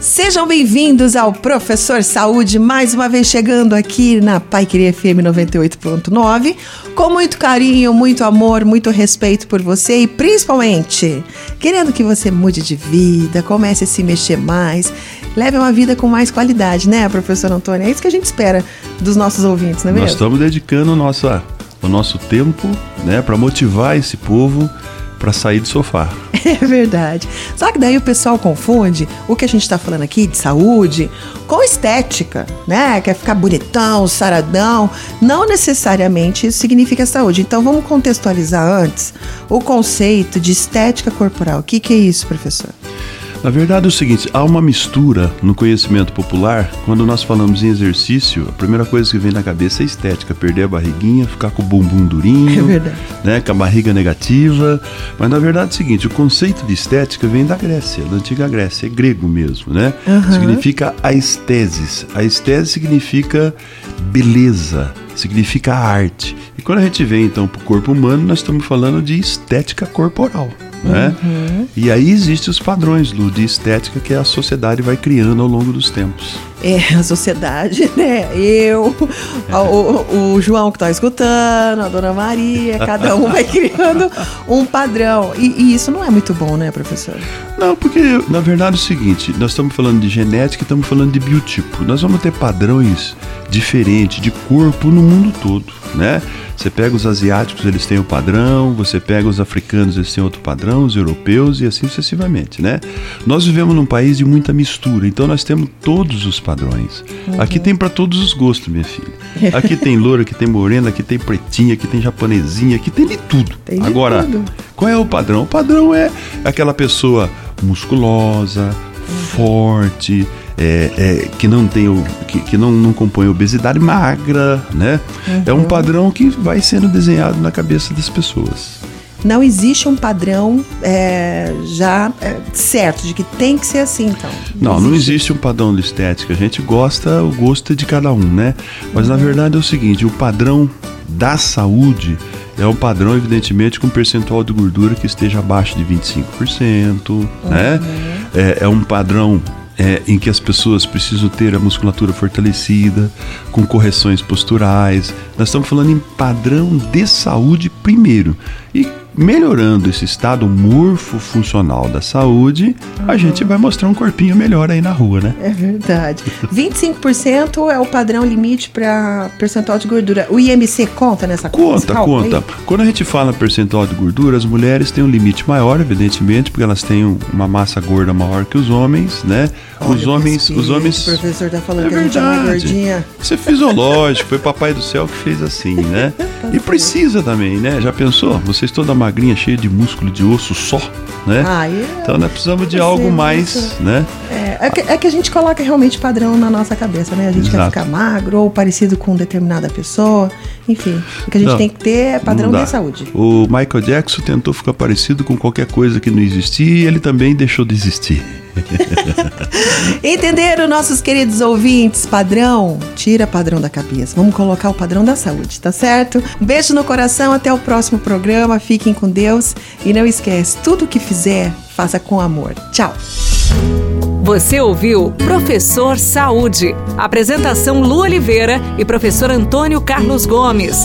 Sejam bem-vindos ao Professor Saúde, mais uma vez chegando aqui na Pai Queria FM 98.9, com muito carinho, muito amor, muito respeito por você e principalmente querendo que você mude de vida, comece a se mexer mais, leve uma vida com mais qualidade, né, professor Antônio? É isso que a gente espera dos nossos ouvintes, não é mesmo? Nós estamos dedicando o nosso, o nosso tempo né, para motivar esse povo para sair do sofá. É verdade. Só que daí o pessoal confunde o que a gente está falando aqui de saúde com estética, né? Quer ficar bonitão, saradão. Não necessariamente isso significa saúde. Então vamos contextualizar antes o conceito de estética corporal. O que, que é isso, professor? Na verdade é o seguinte, há uma mistura no conhecimento popular. Quando nós falamos em exercício, a primeira coisa que vem na cabeça é estética, perder a barriguinha, ficar com o bumbum durinho, é verdade. né, com a barriga negativa. Mas na verdade é o seguinte, o conceito de estética vem da Grécia, da antiga Grécia, é grego mesmo, né? Uhum. Significa a estese significa beleza, significa arte. E quando a gente vem então para o corpo humano, nós estamos falando de estética corporal. Né? Uhum. E aí existem os padrões Lu, de estética que a sociedade vai criando ao longo dos tempos. É, a sociedade, né? Eu, é. o, o, João que está escutando, a Dona Maria, cada um vai criando um padrão. E, e, isso não é muito bom, né, professor? Não, porque na verdade é o seguinte: nós estamos falando de genética e estamos falando de biotipo. Nós vamos ter padrões diferentes de corpo no mundo todo, né? Você pega os asiáticos, eles têm o padrão, você pega os africanos, eles têm outro padrão, os europeus e assim sucessivamente, né? Nós vivemos num país de muita mistura, então nós temos todos os padrões. Uhum. Aqui tem para todos os gostos, minha filha. Aqui tem loura, aqui tem morena, aqui tem pretinha, aqui tem japonesinha, aqui tem de tudo. Tem de Agora, tudo. qual é o padrão? O padrão é aquela pessoa musculosa, uhum. forte, é, é, que não tem o, que, que não, não compõe obesidade magra, né? Uhum. É um uhum. padrão que vai sendo desenhado na cabeça das pessoas. Não existe um padrão é, já é, certo de que tem que ser assim, então. Não, não existe. não existe um padrão de estética. A gente gosta, o gosto é de cada um, né? Mas uhum. na verdade é o seguinte: o padrão da saúde é um padrão, evidentemente, com percentual de gordura que esteja abaixo de 25%, uhum. né? É, é um padrão é, em que as pessoas precisam ter a musculatura fortalecida, com correções posturais. Nós estamos falando em padrão de saúde primeiro. E melhorando esse estado morfo-funcional da saúde, uhum. a gente vai mostrar um corpinho melhor aí na rua, né? É verdade. 25% é o padrão limite para percentual de gordura. O IMC conta nessa conta? Conta, conta. Quando a gente fala percentual de gordura, as mulheres têm um limite maior, evidentemente, porque elas têm uma massa gorda maior que os homens, né? Olha os homens, os homens. O professor tá falando é que verdade. a gente é gordinha. Isso é fisiológico, foi papai do céu que fez assim, né? tá e precisa também, né? Já pensou? Vocês toda magrinha, cheia de músculo de osso só, né? Ah, é... Então nós precisamos de algo mais, né? É, é que, é, que, a gente coloca realmente padrão na nossa cabeça, né? A gente Exato. quer ficar magro ou parecido com determinada pessoa. Enfim, o que a gente não, tem que ter é padrão de saúde. O Michael Jackson tentou ficar parecido com qualquer coisa que não existia e ele também deixou de existir. Entenderam, nossos queridos ouvintes? Padrão, tira padrão da cabeça. Vamos colocar o padrão da saúde, tá certo? Um beijo no coração, até o próximo programa. Fiquem com Deus e não esquece, tudo que fizer, faça com amor. Tchau. Você ouviu Professor Saúde. Apresentação Lu Oliveira e professor Antônio Carlos Gomes.